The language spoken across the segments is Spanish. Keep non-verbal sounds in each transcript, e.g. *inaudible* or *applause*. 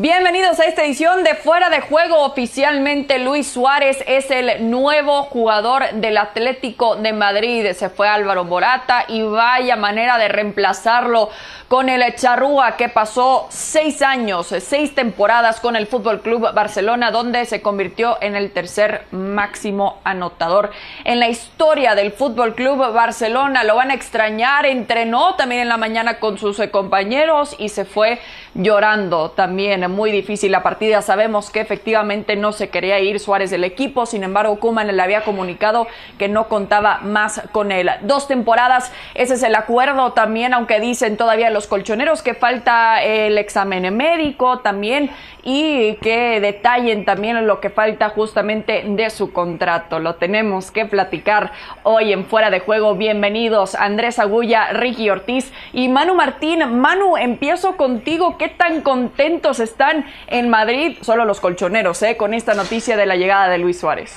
Bienvenidos a esta edición de Fuera de Juego. Oficialmente Luis Suárez es el nuevo jugador del Atlético de Madrid. Se fue Álvaro Morata y vaya manera de reemplazarlo con el Charrúa que pasó seis años, seis temporadas con el Fútbol Club Barcelona, donde se convirtió en el tercer máximo anotador en la historia del Fútbol Club Barcelona. Lo van a extrañar, entrenó también en la mañana con sus compañeros y se fue llorando también muy difícil la partida. Sabemos que efectivamente no se quería ir Suárez del equipo, sin embargo, Kuman le había comunicado que no contaba más con él. Dos temporadas, ese es el acuerdo también, aunque dicen todavía los colchoneros que falta el examen médico también y que detallen también lo que falta justamente de su contrato. Lo tenemos que platicar hoy en Fuera de Juego. Bienvenidos Andrés Agulla, Ricky Ortiz y Manu Martín. Manu, empiezo contigo. ¿Qué tan contentos están? Están en Madrid, solo los colchoneros, ¿eh? con esta noticia de la llegada de Luis Suárez.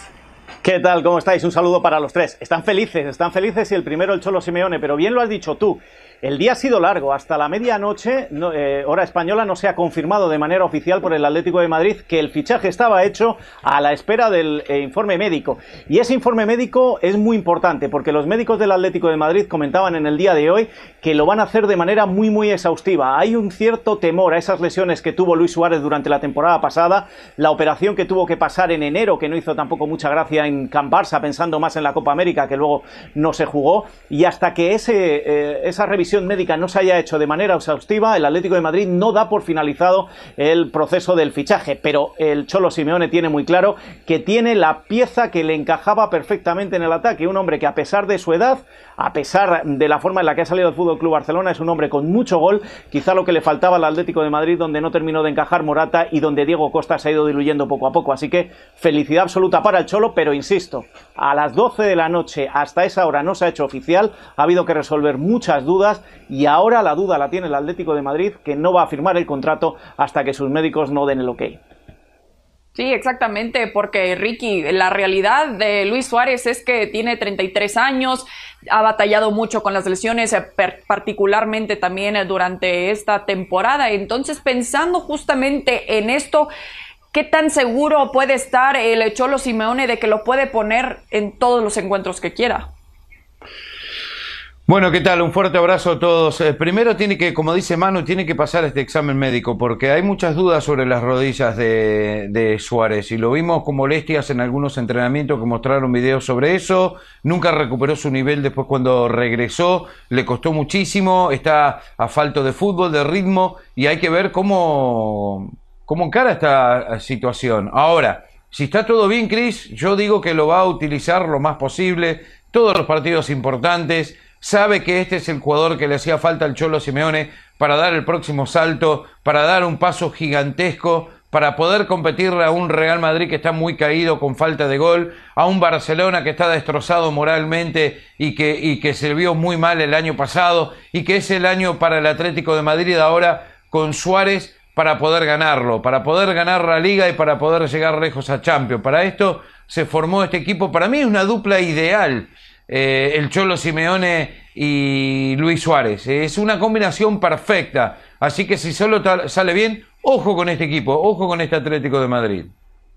¿Qué tal? ¿Cómo estáis? Un saludo para los tres. Están felices, están felices y el primero el Cholo Simeone, pero bien lo has dicho tú. El día ha sido largo, hasta la medianoche, eh, hora española, no se ha confirmado de manera oficial por el Atlético de Madrid que el fichaje estaba hecho a la espera del eh, informe médico. Y ese informe médico es muy importante porque los médicos del Atlético de Madrid comentaban en el día de hoy que lo van a hacer de manera muy, muy exhaustiva. Hay un cierto temor a esas lesiones que tuvo Luis Suárez durante la temporada pasada, la operación que tuvo que pasar en enero, que no hizo tampoco mucha gracia en Can Barça, pensando más en la Copa América, que luego no se jugó, y hasta que ese, eh, esa revisión médica no se haya hecho de manera exhaustiva, el Atlético de Madrid no da por finalizado el proceso del fichaje, pero el Cholo Simeone tiene muy claro que tiene la pieza que le encajaba perfectamente en el ataque, un hombre que a pesar de su edad, a pesar de la forma en la que ha salido el Fútbol Club Barcelona, es un hombre con mucho gol, quizá lo que le faltaba al Atlético de Madrid donde no terminó de encajar Morata y donde Diego Costa se ha ido diluyendo poco a poco, así que felicidad absoluta para el Cholo, pero insisto, a las 12 de la noche hasta esa hora no se ha hecho oficial, ha habido que resolver muchas dudas y ahora la duda la tiene el Atlético de Madrid que no va a firmar el contrato hasta que sus médicos no den el ok. Sí, exactamente, porque Ricky, la realidad de Luis Suárez es que tiene 33 años, ha batallado mucho con las lesiones, eh, particularmente también eh, durante esta temporada. Entonces, pensando justamente en esto, ¿qué tan seguro puede estar el Cholo Simeone de que lo puede poner en todos los encuentros que quiera? Bueno, ¿qué tal? Un fuerte abrazo a todos. Eh, primero tiene que, como dice Manu, tiene que pasar este examen médico porque hay muchas dudas sobre las rodillas de, Suárez y lo vimos con molestias en algunos entrenamientos que mostraron videos sobre eso. Nunca recuperó su nivel después cuando regresó, le costó muchísimo, está a falto de fútbol, de ritmo y hay que ver cómo, cómo encara esta situación. Ahora, si está todo bien, Chris, yo digo que lo va a utilizar lo más posible, todos los partidos importantes sabe que este es el jugador que le hacía falta al Cholo Simeone para dar el próximo salto, para dar un paso gigantesco, para poder competirle a un Real Madrid que está muy caído con falta de gol, a un Barcelona que está destrozado moralmente y que, y se vio muy mal el año pasado y que es el año para el Atlético de Madrid ahora con Suárez para poder ganarlo, para poder ganar la liga y para poder llegar lejos a Champions. Para esto se formó este equipo, para mí es una dupla ideal eh, el Cholo Simeone y Luis Suárez. Es una combinación perfecta. Así que si solo sale bien, ojo con este equipo, ojo con este Atlético de Madrid.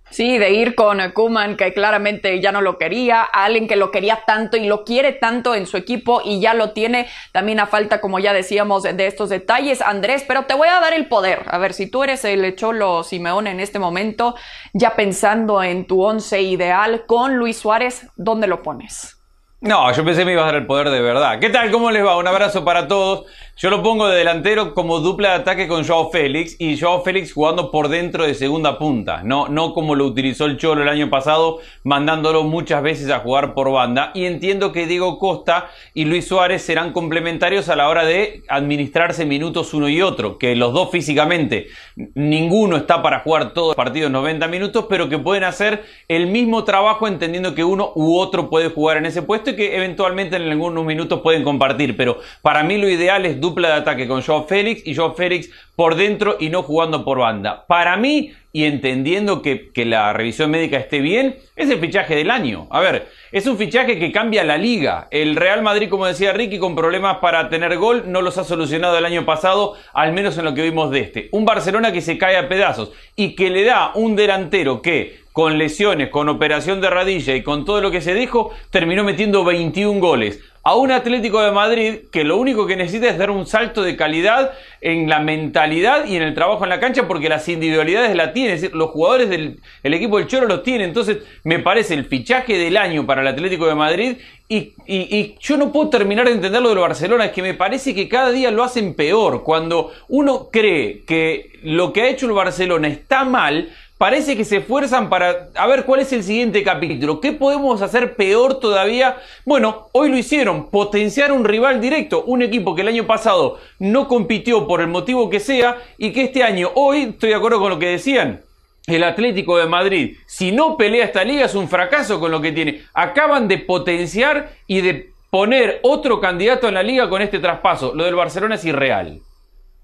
Sí, de ir con Kuman, que claramente ya no lo quería, alguien que lo quería tanto y lo quiere tanto en su equipo y ya lo tiene. También a falta, como ya decíamos, de estos detalles, Andrés, pero te voy a dar el poder. A ver, si tú eres el Cholo Simeone en este momento, ya pensando en tu once ideal con Luis Suárez, ¿dónde lo pones? No, yo pensé que me iba a dar el poder de verdad. ¿Qué tal? ¿Cómo les va? Un abrazo para todos. Yo lo pongo de delantero como dupla de ataque con Joao Félix y Joao Félix jugando por dentro de segunda punta, no, no como lo utilizó el Cholo el año pasado, mandándolo muchas veces a jugar por banda. Y entiendo que Diego Costa y Luis Suárez serán complementarios a la hora de administrarse minutos uno y otro, que los dos físicamente, ninguno está para jugar todos los partidos 90 minutos, pero que pueden hacer el mismo trabajo entendiendo que uno u otro puede jugar en ese puesto sé que eventualmente en algunos minutos pueden compartir, pero para mí lo ideal es dupla de ataque con Joao Félix y Joao Félix por dentro y no jugando por banda. Para mí, y entendiendo que, que, la revisión médica esté bien, es el fichaje del año. A ver, es un fichaje que cambia la liga. El Real Madrid, como decía Ricky, con problemas para tener gol, no los ha solucionado el año pasado, al menos en lo que vimos de este. Un Barcelona que se cae a pedazos y que le da un delantero que con lesiones, con operación de radilla y con todo lo que se dijo, terminó metiendo 21 goles. A un Atlético de Madrid que lo único que necesita es dar un salto de calidad en la mentalidad y en el trabajo en la cancha porque las individualidades la tienen, es decir, los jugadores del equipo del Choro los tienen, entonces me parece el fichaje del año para el Atlético de Madrid y, y, yo no puedo terminar de entender lo del Barcelona, es que me parece que cada día lo hacen peor, cuando uno cree que lo que ha hecho el Barcelona está mal, parece que se esfuerzan para a ver cuál es el siguiente capítulo. ¿Qué podemos hacer peor todavía? Bueno, hoy lo hicieron, potenciar un rival directo, un equipo que el año pasado no compitió por el motivo que sea y que este año, hoy, estoy de acuerdo con lo que decían, el Atlético de Madrid, si no pelea esta liga es un fracaso con lo que tiene. Acaban de potenciar y de poner otro candidato en la liga con este traspaso. Lo del Barcelona es irreal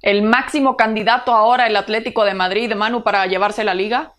el máximo candidato ahora el Atlético de Madrid, Manu, para llevarse la liga?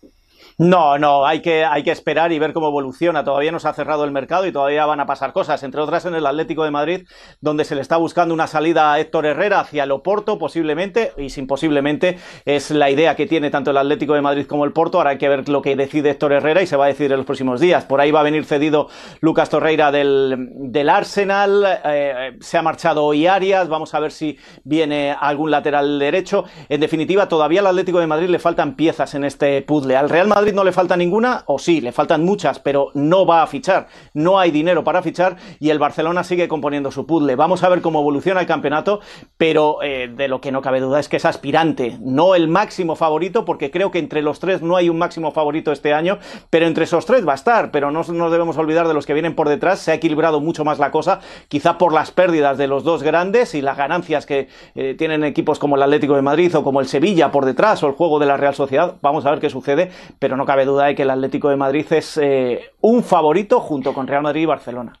No, no, hay que, hay que esperar y ver cómo evoluciona. Todavía no se ha cerrado el mercado y todavía van a pasar cosas, entre otras en el Atlético de Madrid, donde se le está buscando una salida a Héctor Herrera hacia el Oporto, posiblemente, y sin posiblemente es la idea que tiene tanto el Atlético de Madrid como el Porto. Ahora hay que ver lo que decide Héctor Herrera y se va a decidir en los próximos días. Por ahí va a venir cedido Lucas Torreira del, del Arsenal, eh, se ha marchado hoy Arias, vamos a ver si viene algún lateral derecho. En definitiva, todavía al Atlético de Madrid le faltan piezas en este puzzle. Al Real Madrid no le falta ninguna, o sí, le faltan muchas, pero no va a fichar. No hay dinero para fichar y el Barcelona sigue componiendo su puzzle. Vamos a ver cómo evoluciona el campeonato, pero eh, de lo que no cabe duda es que es aspirante, no el máximo favorito, porque creo que entre los tres no hay un máximo favorito este año, pero entre esos tres va a estar. Pero no nos debemos olvidar de los que vienen por detrás. Se ha equilibrado mucho más la cosa, quizá por las pérdidas de los dos grandes y las ganancias que eh, tienen equipos como el Atlético de Madrid o como el Sevilla por detrás o el juego de la Real Sociedad. Vamos a ver qué sucede, pero no cabe duda de que el Atlético de Madrid es eh, un favorito junto con Real Madrid y Barcelona.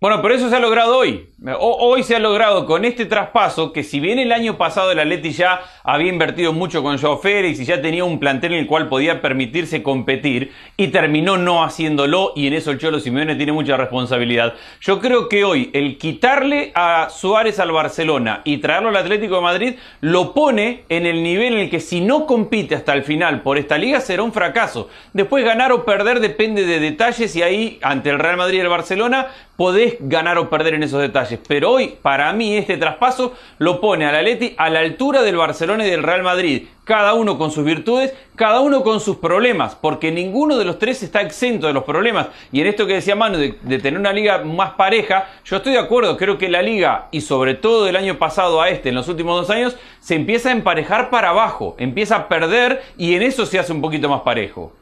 Bueno, pero eso se ha logrado hoy. Hoy se ha logrado con este traspaso que si bien el año pasado el Atleti ya había invertido mucho con Joao Félix y ya tenía un plantel en el cual podía permitirse competir y terminó no haciéndolo y en eso el Cholo Simeone tiene mucha responsabilidad. Yo creo que hoy el quitarle a Suárez al Barcelona y traerlo al Atlético de Madrid lo pone en el nivel en el que si no compite hasta el final por esta liga será un fracaso. Después ganar o perder depende de detalles y ahí ante el Real Madrid y el Barcelona podés ganar o perder en esos detalles. Pero hoy, para mí, este traspaso lo pone al Atleti a la altura del Barcelona y del Real Madrid. Cada uno con sus virtudes, cada uno con sus problemas, porque ninguno de los tres está exento de los problemas. Y en esto que decía Manu, de, de tener una liga más pareja, yo estoy de acuerdo, creo que la liga, y sobre todo del año pasado a este, en los últimos dos años, se empieza a emparejar para abajo, empieza a perder y en eso se hace un poquito más parejo.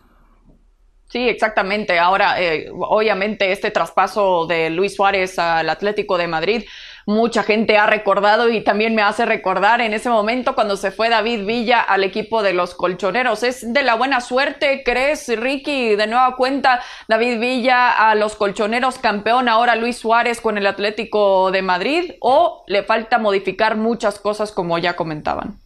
Sí, exactamente. Ahora, eh, obviamente, este traspaso de Luis Suárez al Atlético de Madrid, mucha gente ha recordado y también me hace recordar en ese momento cuando se fue David Villa al equipo de los colchoneros. ¿Es de la buena suerte, crees, Ricky? De nueva cuenta, David Villa a los colchoneros campeón, ahora Luis Suárez con el Atlético de Madrid, o le falta modificar muchas cosas como ya comentaban?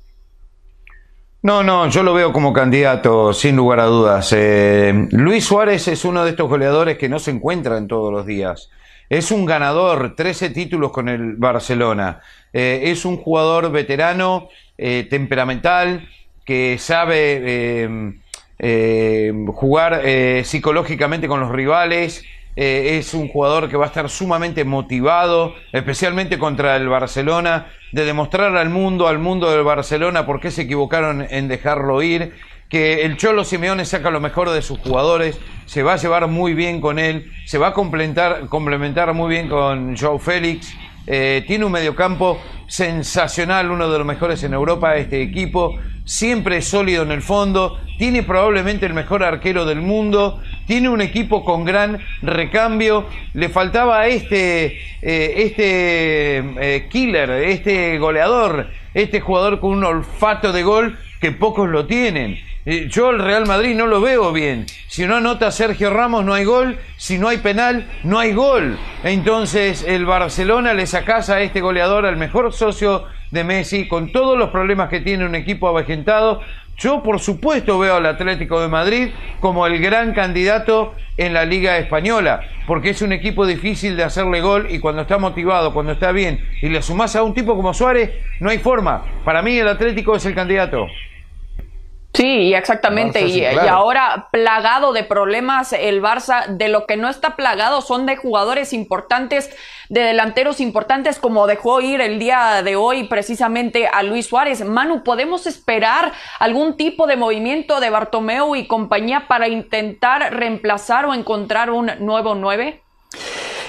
No, no, yo lo veo como candidato, sin lugar a dudas. Eh, Luis Suárez es uno de estos goleadores que no se encuentran todos los días. Es un ganador, 13 títulos con el Barcelona. Eh, es un jugador veterano, eh, temperamental, que sabe jugar psicológicamente con los rivales. Es un jugador que va a estar sumamente motivado, especialmente contra el Barcelona de demostrar al mundo, al mundo del Barcelona, por qué se equivocaron en dejarlo ir, que el Cholo Simeone saca lo mejor de sus jugadores, se va a llevar muy bien con él, se va a complementar, complementar muy bien con Joe Félix, eh, tiene un mediocampo sensacional, uno de los mejores en Europa, este equipo, siempre sólido en el fondo, tiene probablemente el mejor arquero del mundo, tiene un equipo con gran recambio, le faltaba este, eh, este eh, killer, este goleador, este jugador con un olfato de gol que pocos lo tienen. Eh, yo el Real Madrid no lo veo bien. Si no anota Sergio Ramos no hay gol, si no hay penal no hay gol. Entonces el Barcelona le sacás a este goleador, al mejor socio de Messi, con todos los problemas que tiene un equipo avejentado. Yo, por supuesto, veo al Atlético de Madrid como el gran candidato en la Liga Española, porque es un equipo difícil de hacerle gol y cuando está motivado, cuando está bien, y le sumás a un tipo como Suárez, no hay forma. Para mí, el Atlético es el candidato. Sí, exactamente. y, ahora plagado de problemas el Barça, de lo que no está plagado son de jugadores importantes, de delanteros importantes, como dejó ir el día de hoy precisamente a Luis Suárez. Manu, ¿podemos esperar algún tipo de movimiento de Bartomeu y compañía para intentar reemplazar o encontrar un nuevo nueve?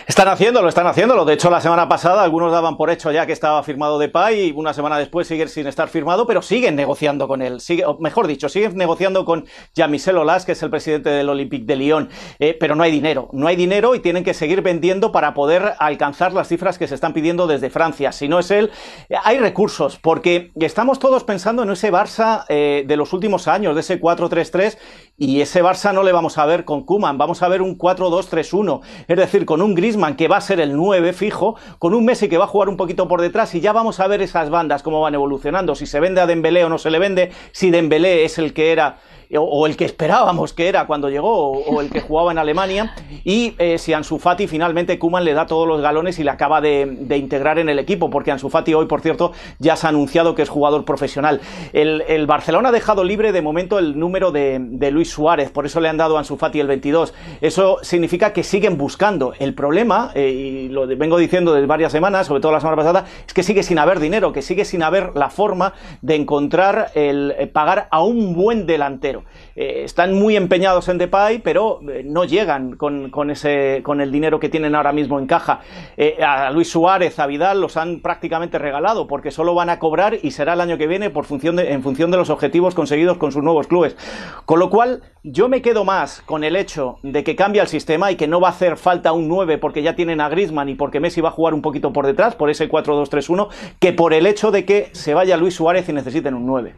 Están haciéndolo, están haciéndolo. De hecho, la semana pasada algunos daban por hecho ya que estaba firmado de Pay y una semana después sigue sin estar firmado, pero siguen negociando con él. Sigue, mejor dicho, siguen negociando con Jean-Michel Aulas, que es el presidente del Olympique de Lyon. Eh, pero no hay dinero. No hay dinero y tienen que seguir vendiendo para poder alcanzar las cifras que se están pidiendo desde Francia. Si no es él, eh, hay recursos, porque estamos todos pensando en ese Barça eh, de los últimos años, de ese 4-3-3, y ese Barça no le vamos a ver con Kuman, vamos a ver un 4-2-3-1, es decir, con un gris que va a ser el 9 fijo, con un Messi que va a jugar un poquito por detrás y ya vamos a ver esas bandas cómo van evolucionando, si se vende a Dembélé o no se le vende, si Dembélé es el que era o, el que esperábamos que era cuando llegó, o, el que jugaba en Alemania, y eh, si Ansu Fati finalmente Kuman le da todos los galones y le acaba de, integrar en el equipo, porque Ansu Fati hoy, por cierto, ya se ha anunciado que es jugador profesional. El, Barcelona ha dejado libre de momento el número de, Luis Suárez, por eso le han dado a Ansu Fati el 22. Eso significa que siguen buscando. El problema, eh, y lo vengo diciendo desde varias semanas, sobre todo la semana pasada, es que sigue sin haber dinero, que sigue sin haber la forma de encontrar el eh, pagar a un buen delantero. Eh, están muy empeñados en Depay, pero eh, no llegan con, ese, con el dinero que tienen ahora mismo en caja. Eh, a Luis Suárez, a Vidal los han prácticamente regalado porque solo van a cobrar y será el año que viene por función en función de los objetivos conseguidos con sus nuevos clubes. Con lo cual, yo me quedo más con el hecho de que cambia el sistema y que no va a hacer falta un 9 porque ya tienen a Griezmann y porque Messi va a jugar un poquito por detrás, por ese 4-2-3-1, que por el hecho de que se vaya Luis Suárez y necesiten un 9.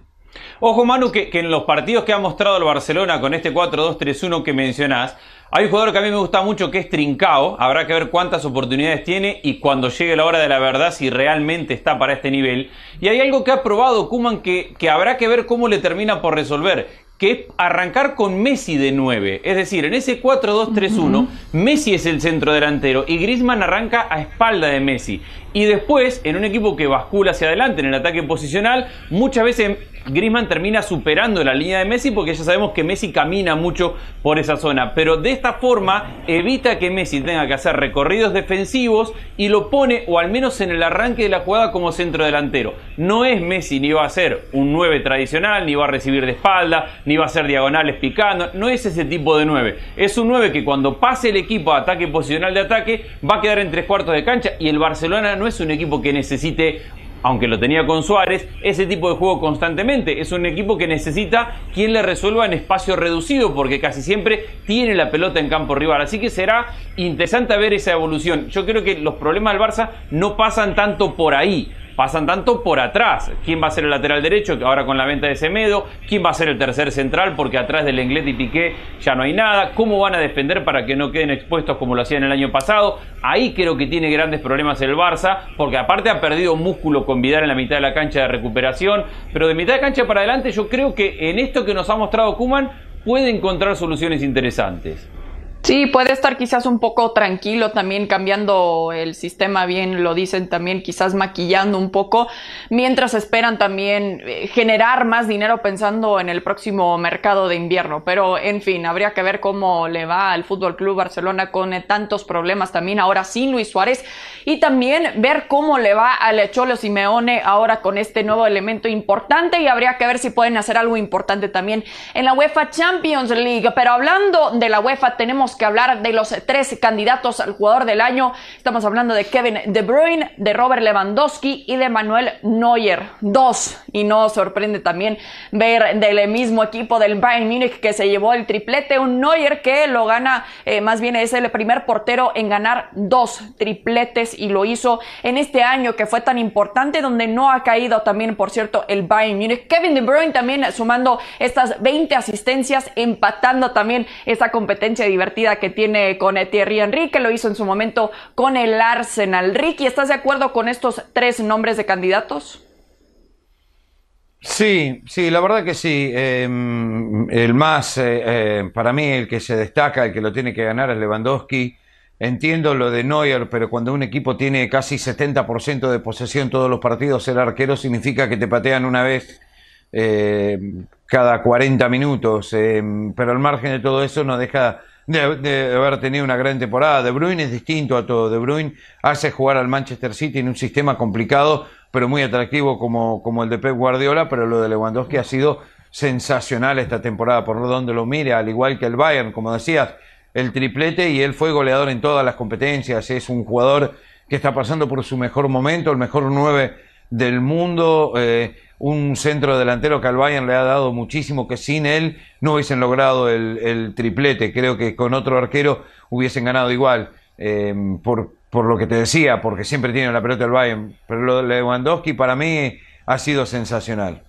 Ojo, Manu, que, en los partidos que ha mostrado el Barcelona con este 4-2-3-1 que mencionás, hay un jugador que a mí me gusta mucho que es Trincao. Habrá que ver cuántas oportunidades tiene y cuando llegue la hora de la verdad si realmente está para este nivel. Y hay algo que ha probado Kuman que, que habrá que ver cómo le termina por resolver que es arrancar con Messi de 9. Es decir, en ese 4-2-3-1, Messi es el centro delantero y Griezmann arranca a espalda de Messi. Y después, en un equipo que bascula hacia adelante en el ataque posicional, muchas veces Griezmann termina superando la línea de Messi porque ya sabemos que Messi camina mucho por esa zona. Pero de esta forma evita que Messi tenga que hacer recorridos defensivos y lo pone, o al menos en el arranque de la jugada, como centro delantero. No es Messi ni va a ser un 9 tradicional, ni va a recibir de espalda, ni va a ser diagonales picando. No es ese tipo de 9. Es un 9 que cuando pase el equipo a ataque posicional de ataque va a quedar en tres cuartos de cancha y el Barcelona no es un equipo que necesite aunque lo tenía con Suárez, ese tipo de juego constantemente. Es un equipo que necesita quien le resuelva en espacio reducido, porque casi siempre tiene la pelota en campo rival. Así que será interesante ver esa evolución. Yo creo que los problemas del Barça no pasan tanto por ahí pasan tanto por atrás. ¿Quién va a ser el lateral derecho? Que ahora con la venta de Semedo. ¿Quién va a ser el tercer central? Porque atrás del Lenglet y Piqué ya no hay nada. ¿Cómo van a defender para que no queden expuestos como lo hacían el año pasado? Ahí creo que tiene grandes problemas el Barça, porque aparte ha perdido músculo con Vidal en la mitad de la cancha de recuperación. Pero de mitad de cancha para adelante, yo creo que en esto que nos ha mostrado Kuman puede encontrar soluciones interesantes. Sí, puede estar quizás un poco tranquilo también cambiando el sistema, bien lo dicen también, quizás maquillando un poco, mientras esperan también eh, generar más dinero pensando en el próximo mercado de invierno. Pero en fin, habría que ver cómo le va al Fútbol Club Barcelona con eh, tantos problemas también ahora sin Luis Suárez y también ver cómo le va al Cholo Simeone ahora con este nuevo elemento importante y habría que ver si pueden hacer algo importante también en la UEFA Champions League. Pero hablando de la UEFA, tenemos que hablar de los tres candidatos al jugador del año. Estamos hablando de Kevin De Bruyne, de Robert Lewandowski y de Manuel Neuer. Dos. Y no sorprende también ver del mismo equipo del Bayern Múnich que se llevó el triplete, un Neuer que lo gana, eh, más bien es el primer portero en ganar dos tripletes y lo hizo en este año que fue tan importante donde no ha caído también, por cierto, el Bayern Múnich. Kevin De Bruyne también sumando estas 20 asistencias, empatando también esa competencia divertida que tiene con Thierry Henry, que lo hizo en su momento con el Arsenal. Ricky, ¿estás de acuerdo con estos tres nombres de candidatos? Sí, sí, la verdad que sí. Em, el más, eh, eh, para mí, el que se destaca, el que lo tiene que ganar es Lewandowski. Entiendo lo de Neuer, pero cuando un equipo tiene casi 70% de posesión todos los partidos, ser arquero significa que te patean una vez eh, cada 40 minutos. Em, pero al margen de todo eso, no deja de, haber tenido una gran temporada. De Bruyne es distinto a todo. De Bruyne hace jugar al Manchester City en un sistema complicado pero muy atractivo como, como el de Pep Guardiola, pero lo de Lewandowski ha sido sensacional esta temporada, por donde lo mire, al igual que el Bayern, como decías, el triplete y él fue goleador en todas las competencias, es un jugador que está pasando por su mejor momento, el mejor nueve del mundo, eh, un centro delantero que al Bayern le ha dado muchísimo, que sin él no hubiesen logrado el, el triplete, creo que con otro arquero hubiesen ganado igual, eh, por, por lo que te decía, porque siempre tiene la pelota el Bayern. Pero lo de Lewandowski para mí ha sido sensacional.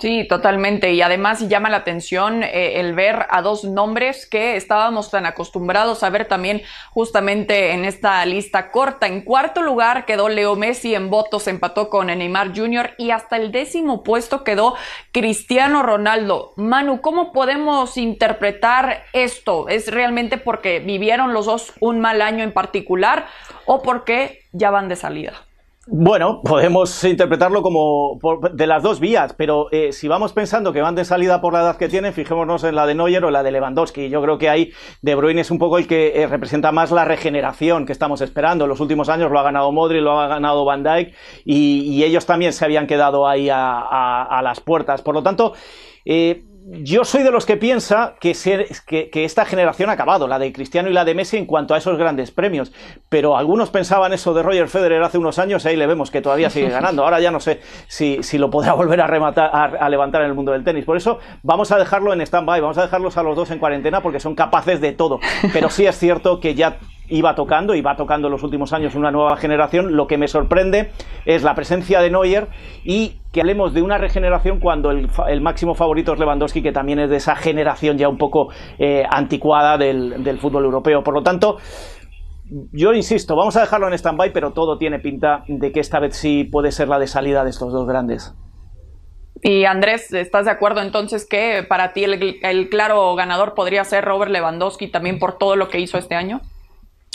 Sí, totalmente. Y además llama la atención eh, el ver a dos nombres que estábamos tan acostumbrados a ver también justamente en esta lista corta. En cuarto lugar quedó Leo Messi en votos, empató con Neymar Jr. y hasta el décimo puesto quedó Cristiano Ronaldo. Manu, ¿cómo podemos interpretar esto? ¿Es realmente porque vivieron los dos un mal año en particular o porque ya van de salida? Bueno, podemos interpretarlo como de las dos vías, pero eh, si vamos pensando que van de salida por la edad que tienen, fijémonos en la de Neuer o la de Lewandowski. Yo creo que ahí De Bruyne es un poco el que eh, representa más la regeneración que estamos esperando. En los últimos años lo ha ganado Modri, lo ha ganado Van Dijk y, ellos también se habían quedado ahí a, las puertas. Por lo tanto, eh, yo soy de los que piensa que, que, esta generación ha acabado, la de Cristiano y la de Messi en cuanto a esos grandes premios. Pero algunos pensaban eso de Roger Federer hace unos años y ahí le vemos que todavía sigue *laughs* ganando. Ahora ya no sé si, si lo podrá volver a, rematar, a, levantar en el mundo del tenis. Por eso vamos a dejarlo en stand-by, vamos a dejarlos a los dos en cuarentena porque son capaces de todo. Pero sí es cierto que ya iba tocando y va tocando en los últimos años una nueva generación. Lo que me sorprende es la presencia de Neuer y que hablemos de una regeneración cuando el, máximo favorito es Lewandowski, que también es de esa generación ya un poco eh, anticuada del, fútbol europeo. Por lo tanto, yo insisto, vamos a dejarlo en stand-by, pero todo tiene pinta de que esta vez sí puede ser la de salida de estos dos grandes. Y Andrés, ¿estás de acuerdo entonces que para ti el, claro ganador podría ser Robert Lewandowski también por todo lo que hizo este año?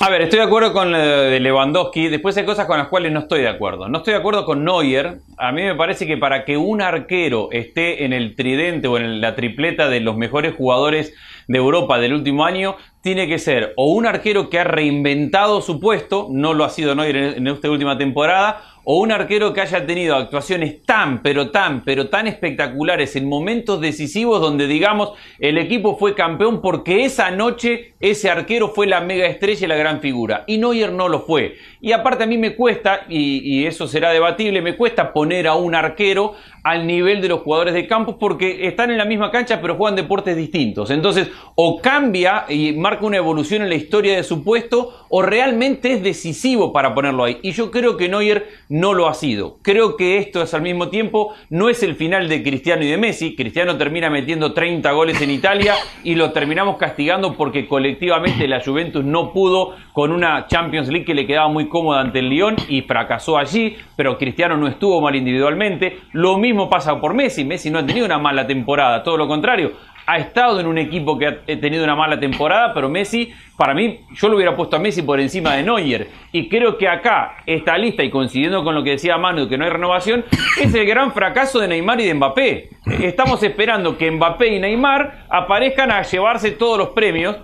A ver, estoy de acuerdo con de Lewandowski. Después hay cosas con las cuales no estoy de acuerdo. No estoy de acuerdo con Neuer. A mí me parece que para que un arquero esté en el tridente o en la tripleta de los mejores jugadores de Europa del último año, tiene que ser o un arquero que ha reinventado su puesto, no lo ha sido Neuer en esta última temporada, o un arquero que haya tenido actuaciones tan, pero tan, pero tan espectaculares en momentos decisivos donde digamos el equipo fue campeón porque esa noche ese arquero fue la mega estrella y la gran figura. Y Neuer no lo fue. Y aparte a mí me cuesta, y, y eso será debatible, me cuesta poner a un arquero al nivel de los jugadores de campo porque están en la misma cancha pero juegan deportes distintos. Entonces, o cambia y marca una evolución en la historia de su puesto o realmente es decisivo para ponerlo ahí. Y yo creo que Neuer no lo ha sido. Creo que esto es al mismo tiempo, no es el final de Cristiano y de Messi. Cristiano termina metiendo 30 goles en Italia y lo terminamos castigando porque colectivamente la Juventus no pudo con una Champions League que le quedaba muy cómoda ante el Lyon y fracasó allí, pero Cristiano no estuvo mal individualmente. Lo mismo pasa por Messi. Messi no ha tenido una mala temporada, todo lo contrario. Ha estado en un equipo que ha tenido una mala temporada, pero Messi, para mí, yo lo hubiera puesto a Messi por encima de Neuer. Y creo que acá, esta lista, y coincidiendo con lo que decía Manu, que no hay renovación, es el gran fracaso de Neymar y de Mbappé. Estamos esperando que Mbappé y Neymar aparezcan a llevarse todos los premios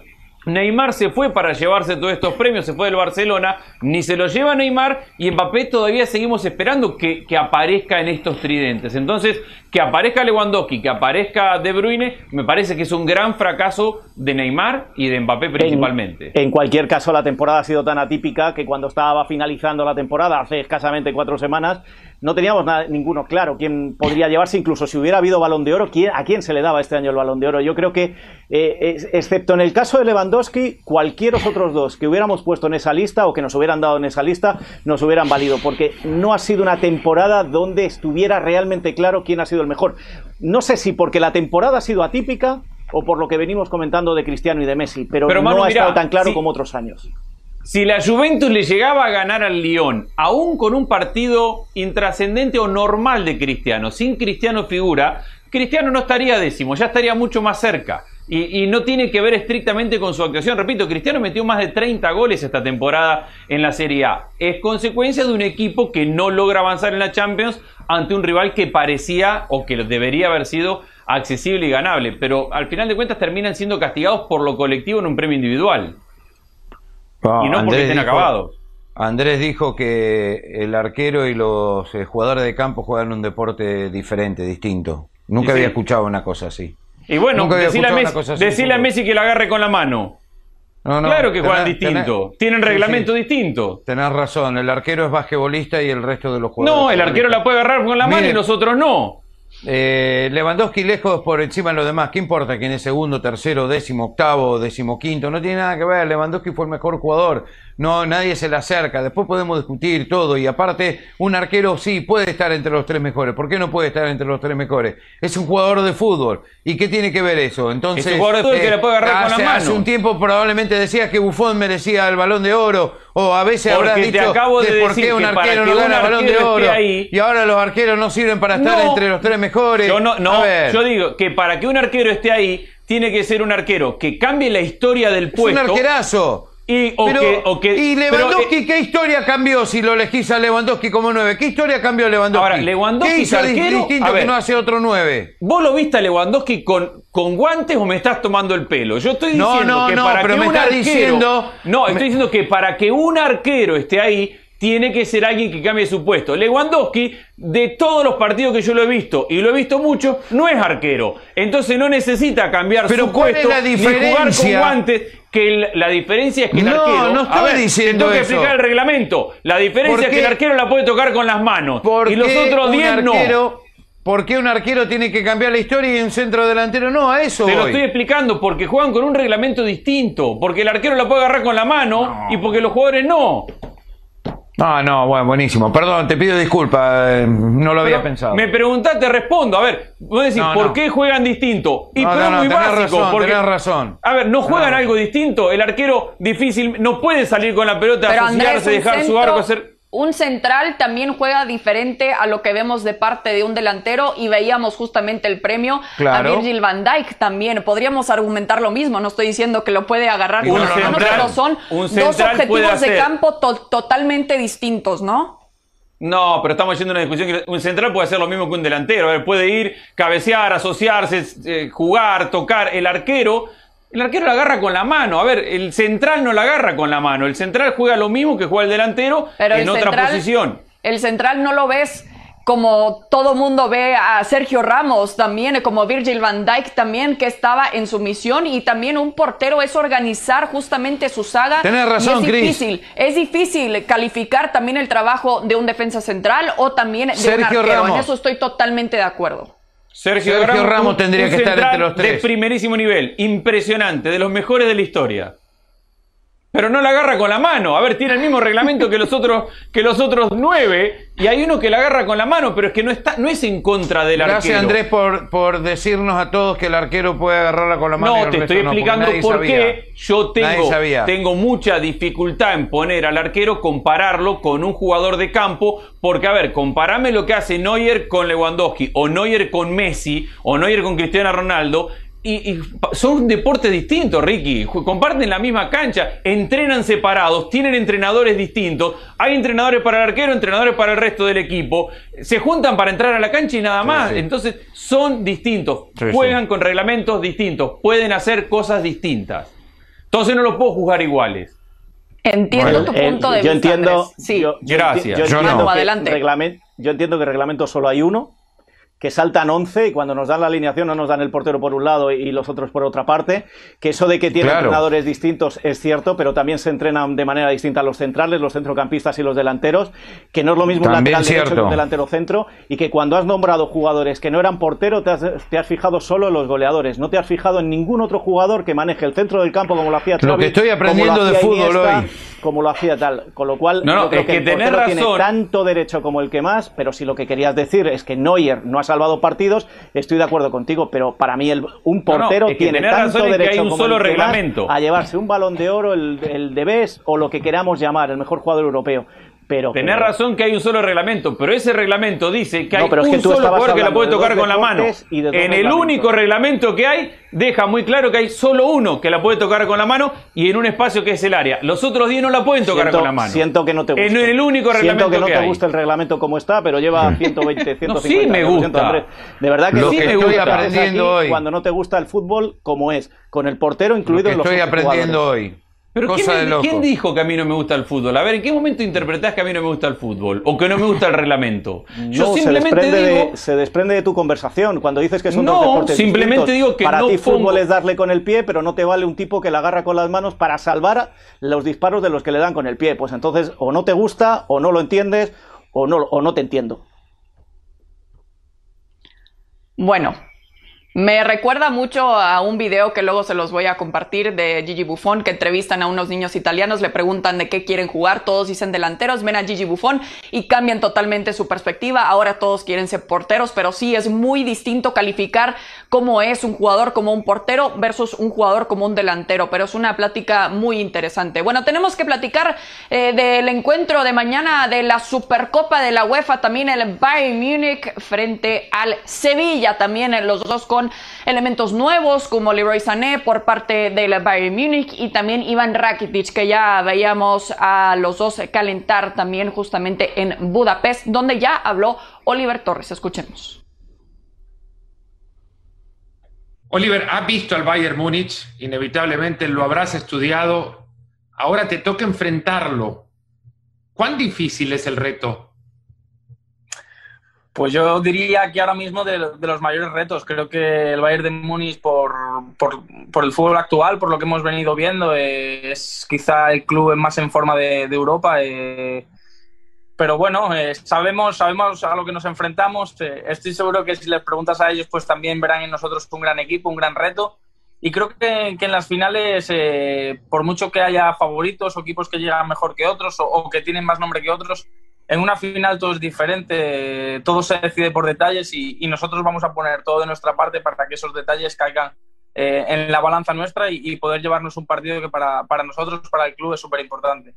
Neymar se fue para llevarse todos estos premios, se fue del Barcelona, ni se lo lleva Neymar y Mbappé todavía seguimos esperando que, que, aparezca en estos tridentes. Entonces, que aparezca Lewandowski, que aparezca De Bruyne, me parece que es un gran fracaso de Neymar y de Mbappé principalmente. En, cualquier caso, la temporada ha sido tan atípica que cuando estaba finalizando la temporada, hace escasamente cuatro semanas, no teníamos nada, ninguno claro quién podría llevarse, incluso si hubiera habido balón de oro, ¿quién, ¿a quién se le daba este año el balón de oro? Yo creo que, eh, excepto en el caso de Lewandowski, cualquiera otros dos que hubiéramos puesto en esa lista o que nos hubieran dado en esa lista, nos hubieran valido, porque no ha sido una temporada donde estuviera realmente claro quién ha sido el mejor. No sé si porque la temporada ha sido atípica o por lo que venimos comentando de Cristiano y de Messi, pero, no ha estado tan claro como otros años. Si la Juventus le llegaba a ganar al Lyon, aún con un partido intrascendente o normal de Cristiano, sin Cristiano figura, Cristiano no estaría décimo, ya estaría mucho más cerca. Y, no tiene que ver estrictamente con su actuación. Repito, Cristiano metió más de 30 goles esta temporada en la Serie A. Es consecuencia de un equipo que no logra avanzar en la Champions ante un rival que parecía o que debería haber sido accesible y ganable. Pero al final de cuentas terminan siendo castigados por lo colectivo en un premio individual. Y no porque estén acabados. Andrés dijo que el arquero y los eh, jugadores de campo juegan un deporte diferente, distinto. Nunca había escuchado una cosa así. Y bueno, decirle a, Messi, a Messi que la agarre con la mano. claro que juegan distinto. Tienen reglamento distinto. Tenés razón, el arquero es basquetbolista y el resto de los jugadores. No, el arquero la puede agarrar con la mano y nosotros no. Eh, Lewandowski lejos por encima de los demás. ¿Qué importa quién es segundo, tercero, décimo, octavo, décimo quinto? No tiene nada que ver. Lewandowski fue el mejor jugador. No, nadie se le acerca. Después podemos discutir todo. Y aparte, un arquero sí puede estar entre los tres mejores. ¿Por qué no puede estar entre los tres mejores? Es un jugador de fútbol. ¿Y qué tiene que ver eso? Entonces, es un jugador de fútbol que le puede agarrar hace, con la mano. Hace un tiempo probablemente decías que Buffon merecía el balón de oro. O a veces habrás dicho te acabo de, por qué un arquero no gana el balón de oro. y ahora los arqueros no sirven para estar entre los tres mejores. Yo no, no yo digo que para que un arquero esté ahí, tiene que ser un arquero que cambie la historia del puesto. Es un arquerazo. Y, ¿Y Lewandowski eh, qué historia cambió si lo elegís a Lewandowski como nueve? ¿Qué historia cambió Lewandowski? Ahora, Lewandowski ¿Qué hizo distinto que no hace otro nueve? ¿Vos lo viste a Lewandowski con, con guantes o me estás tomando el pelo? Yo estoy diciendo no, que no, para pero que me un arquero, diciendo... No, estoy diciendo que para que un arquero esté ahí tiene que ser alguien que cambie su puesto. Lewandowski, de todos los partidos que yo lo he visto, y lo he visto mucho, no es arquero. Entonces no necesita cambiar Pero su ¿cuál puesto es la diferencia? ni jugar con guantes. Que la diferencia es que el no, arquero. No, estoy diciendo tengo que eso. explicar el reglamento. La diferencia es que el arquero la puede tocar con las manos. Y los otros 10 no. ¿Por qué un arquero tiene que cambiar la historia y un centro delantero no? A eso Te voy. lo estoy explicando porque juegan con un reglamento distinto. Porque el arquero la puede agarrar con la mano y porque los jugadores no. Ah, no, bueno, buenísimo. Perdón, te pido disculpas, eh, no lo había pensado. Me preguntaste, te respondo. A ver, vos decís, ¿por qué juegan distinto? Y no, pero no, muy tenés básico. Razón, porque, tenés razón. A ver, ¿no juegan algo distinto? El arquero difícil no puede salir con la pelota, pero asociarse, dejar centro, su arco, hacer un central también juega diferente a lo que vemos de parte de un delantero y veíamos justamente el premio claro. a Virgil van Dijk también. Podríamos argumentar lo mismo, no estoy diciendo que lo puede agarrar con las manos, pero son dos objetivos de campo to totalmente distintos, ¿no? No, pero estamos yendo a una discusión que un central puede hacer lo mismo que un delantero. A ver, puede ir, cabecear, asociarse, eh, jugar, tocar. El arquero el arquero la agarra con la mano. A ver, el central no la agarra con la mano. El central juega lo mismo que juega el delantero en otra posición. El central no lo ves como todo mundo ve a Sergio Ramos también, como Virgil van Dijk también, que estaba en su misión, y también un portero es organizar justamente su saga. Tienes razón, es difícil, es difícil calificar también el trabajo de un defensa central o también de Sergio un arquero. Ramos. En eso estoy totalmente de acuerdo. Sergio, Sergio Ramos, tendría que estar entre los tres. De primerísimo nivel, impresionante, de los mejores de la historia. Pero no la agarra con la mano. A ver, tiene el mismo reglamento que los otros, que los otros nueve. Y hay uno que la agarra con la mano, pero es que no está, no es en contra del Gracias arquero. Andrés por, por decirnos a todos que el arquero puede agarrarla con la mano. No, te estoy no, explicando por qué yo tengo, tengo mucha dificultad en poner al arquero, compararlo con un jugador de campo, porque a ver, comparame lo que hace Neuer con Lewandowski, o Neuer con Messi, o Neuer con Cristiano Ronaldo, y, y son deportes distintos, Ricky. Comparten la misma cancha, entrenan separados, tienen entrenadores distintos. Hay entrenadores para el arquero, entrenadores para el resto del equipo. Se juntan para entrar a la cancha y nada más. sí. Entonces, son distintos. Sí, Juegan sí. con reglamentos distintos. Pueden hacer cosas distintas. Entonces, no los puedo juzgar iguales. Entiendo tu el- punto de yo vista. entiendo, yo- yo Gracias. enti- Yo, Yo entiendo no. que Adelante. reglamen- yo entiendo que reglamento solo hay uno. Que saltan 11 y cuando nos dan la alineación no nos dan el portero por un lado y los otros por otra parte, que eso de que tienen entrenadores distintos es cierto, pero también se entrenan de manera distinta los centrales, los centrocampistas y los delanteros, que no es lo mismo un lateral derecho que un delantero centro y que cuando has nombrado jugadores que no eran portero te has, te has, fijado solo en los goleadores, no te has fijado en ningún otro jugador que maneje el centro del campo como lo hacía Xavi, Lo que estoy aprendiendo de fútbol hoy. Como lo hacía tal, con lo cual no, no, creo que, el portero tiene tanto derecho como el que más, pero si lo que querías decir es que Neuer no ha salvado partidos, estoy de acuerdo contigo, pero para mí el, un portero tiene tanto derecho como solo el reglamento. a llevarse un balón de oro, el, el de Bes o lo que queramos llamar, el mejor jugador europeo. Pero, Tenés pero... razón que hay un solo reglamento, pero ese reglamento dice que hay no, un es que solo jugador que la puede de tocar con la mano. En el único reglamento que hay, deja muy claro que hay solo uno que la puede tocar con la mano y en un espacio que es el área. Los otros 10 no la pueden tocar siento, con la mano. Siento que no te gusta. En el único reglamento siento que no te hay. gusta el reglamento como está, pero lleva 120, *laughs* 150. no, sí me gusta. De verdad que lo que que estoy gusta aprendiendo aquí, hoy. cuando no te gusta el fútbol como es, con el portero incluido Lo que en los estoy aprendiendo jugadores. hoy. Pero Cosa ¿quién, de me- loco. quién dijo que a mí no me gusta el fútbol? A ver, ¿en qué momento interpretás que a mí no me gusta el fútbol? ¿O que no me gusta el reglamento? Yo No, se simplemente desprende, digo... de, se desprende de tu conversación cuando dices que son No, dos deportes simplemente distintos. digo que para no ti fútbol es darle con el pie, pero no te vale un tipo que la agarra con las manos para salvar los disparos de los que le dan con el pie. Pues entonces o no te gusta, o no lo entiendes, o no, o no te entiendo. Bueno, me recuerda mucho a un video que luego se los voy a compartir de Gigi Buffon, que entrevistan a unos niños italianos, le preguntan de qué quieren jugar, todos dicen delanteros, ven a Gigi Buffon y cambian totalmente su perspectiva. Ahora todos quieren ser porteros, pero sí es muy distinto calificar cómo es un jugador como un portero versus un jugador como un delantero, pero es una plática muy interesante. Bueno, tenemos que platicar eh, del encuentro de mañana de la Supercopa de la UEFA, también el Bayern Múnich frente al Sevilla, también los dos con elementos nuevos como Leroy Sané por parte del Bayern Múnich y también Ivan Rakitic, que ya veíamos a los dos calentar también justamente en Budapest, donde ya habló Oliver Torres. Escuchemos. Oliver, has visto al Bayern Múnich, inevitablemente lo habrás estudiado. Ahora te toca enfrentarlo. ¿Cuán difícil es el reto? Pues yo diría que ahora mismo de, los mayores retos. Creo que el Bayern de Múnich, por, por, el fútbol actual, por lo que hemos venido viendo, es quizá el club más en forma de, Europa. eh, pero bueno, eh, sabemos, sabemos a lo que nos enfrentamos. eh, estoy seguro que si les preguntas a ellos, pues también verán en nosotros un gran equipo, un gran reto. Y creo que, en las finales, por mucho que haya favoritos o equipos que llegan mejor que otros o que tienen más nombre que otros, en una final todo es diferente, todo se decide por detalles y, nosotros vamos a poner todo de nuestra parte para que esos detalles caigan eh, en la balanza nuestra y, y poder llevarnos un partido que para, para nosotros, para el club, es súper importante.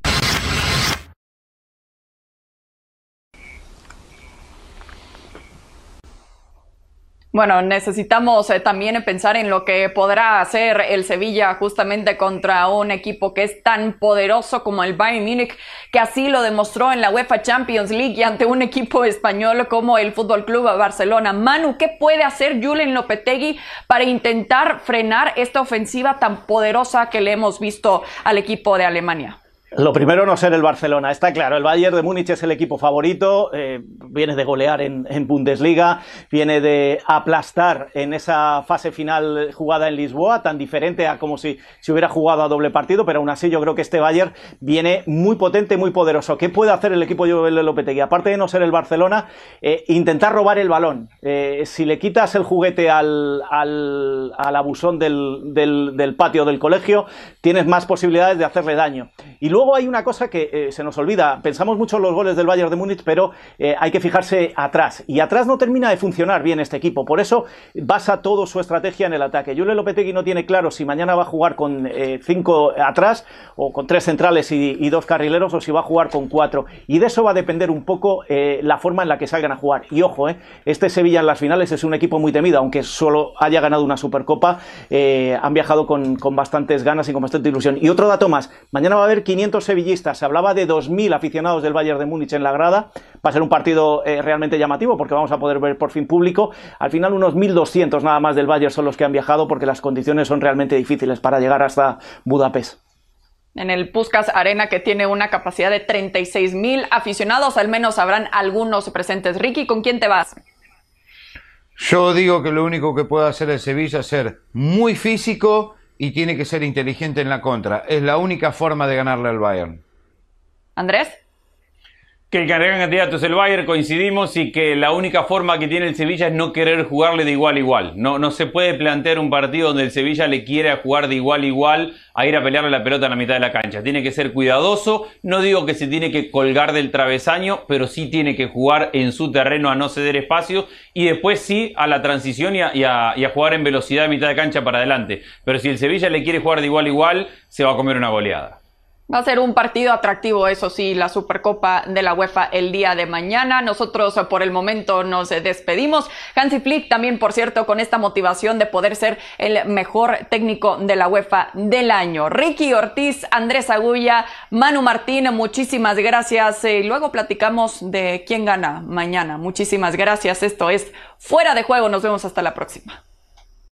Bueno, necesitamos eh, también pensar en lo que podrá hacer el Sevilla justamente contra un equipo que es tan poderoso como el Bayern Múnich, que así lo demostró en la UEFA Champions League y ante un equipo español como el Fútbol Club Barcelona. Manu, ¿qué puede hacer Julen Lopetegui para intentar frenar esta ofensiva tan poderosa que le hemos visto al equipo de Alemania? Lo primero no ser el Barcelona, está claro. El Bayern de Múnich es el equipo favorito, eh, viene de golear en, en, Bundesliga, viene de aplastar en esa fase final jugada en Lisboa, tan diferente a como si, si hubiera jugado a doble partido, pero aún así yo creo que este Bayern viene muy potente, muy poderoso. ¿Qué puede hacer el equipo de Lopetegui? Aparte de no ser el Barcelona, eh, intentar robar el balón. Eh, si le quitas el juguete al, al, al abusón del, del, del patio del colegio, tienes más posibilidades de hacerle daño. Y luego Luego hay una cosa que eh, se nos olvida. Pensamos mucho en los goles del Bayern de Múnich, pero eh, hay que fijarse atrás. Y atrás no termina de funcionar bien este equipo. Por eso basa toda su estrategia en el ataque. Julio Lopetegui no tiene claro si mañana va a jugar con eh, cinco atrás o con tres centrales y, y, dos carrileros o si va a jugar con cuatro. Y de eso va a depender un poco eh, la forma en la que salgan a jugar. Y ojo, este Sevilla en las finales es un equipo muy temido, aunque solo haya ganado una Supercopa. han viajado con bastantes ganas y con bastante ilusión. Y otro dato más. Mañana va a haber 500 sevillistas. Se hablaba de 2.000 aficionados del Bayern de Múnich en la grada. Va a ser un partido eh, realmente llamativo porque vamos a poder ver por fin público. Al final unos 1.200 nada más del Bayern son los que han viajado porque las condiciones son realmente difíciles para llegar hasta Budapest. En el Puskas Arena, que tiene una capacidad de 36 mil aficionados, al menos habrán algunos presentes. Ricky, ¿con quién te vas? Yo digo que lo único que puede hacer el Sevilla es ser muy físico y tiene que ser inteligente en la contra. Es la única forma de ganarle al Bayern. Andrés que el gran candidato es el Bayern, coincidimos, y que la única forma que tiene el Sevilla es no querer jugarle de igual a igual. No, no se puede plantear un partido donde el Sevilla le quiera jugar de igual a igual a ir a pelearle la pelota en la mitad de la cancha. Tiene que ser cuidadoso, no digo que se tiene que colgar del travesaño, pero sí tiene que jugar en su terreno a no ceder espacio y después sí a la transición y a, y a jugar en velocidad a mitad de cancha para adelante. Pero si el Sevilla le quiere jugar de igual a igual, se va a comer una goleada. Va a ser un partido atractivo, eso sí, la Supercopa de la UEFA el día de mañana. Nosotros por el momento nos despedimos. Hansi Flick también, por cierto, con esta motivación de poder ser el mejor técnico de la UEFA del año. Ricky Ortiz, Andrés Agulla, Manu Martín, muchísimas gracias. Y luego platicamos de quién gana mañana. Muchísimas gracias. Esto es Fuera de Juego. Nos vemos hasta la próxima.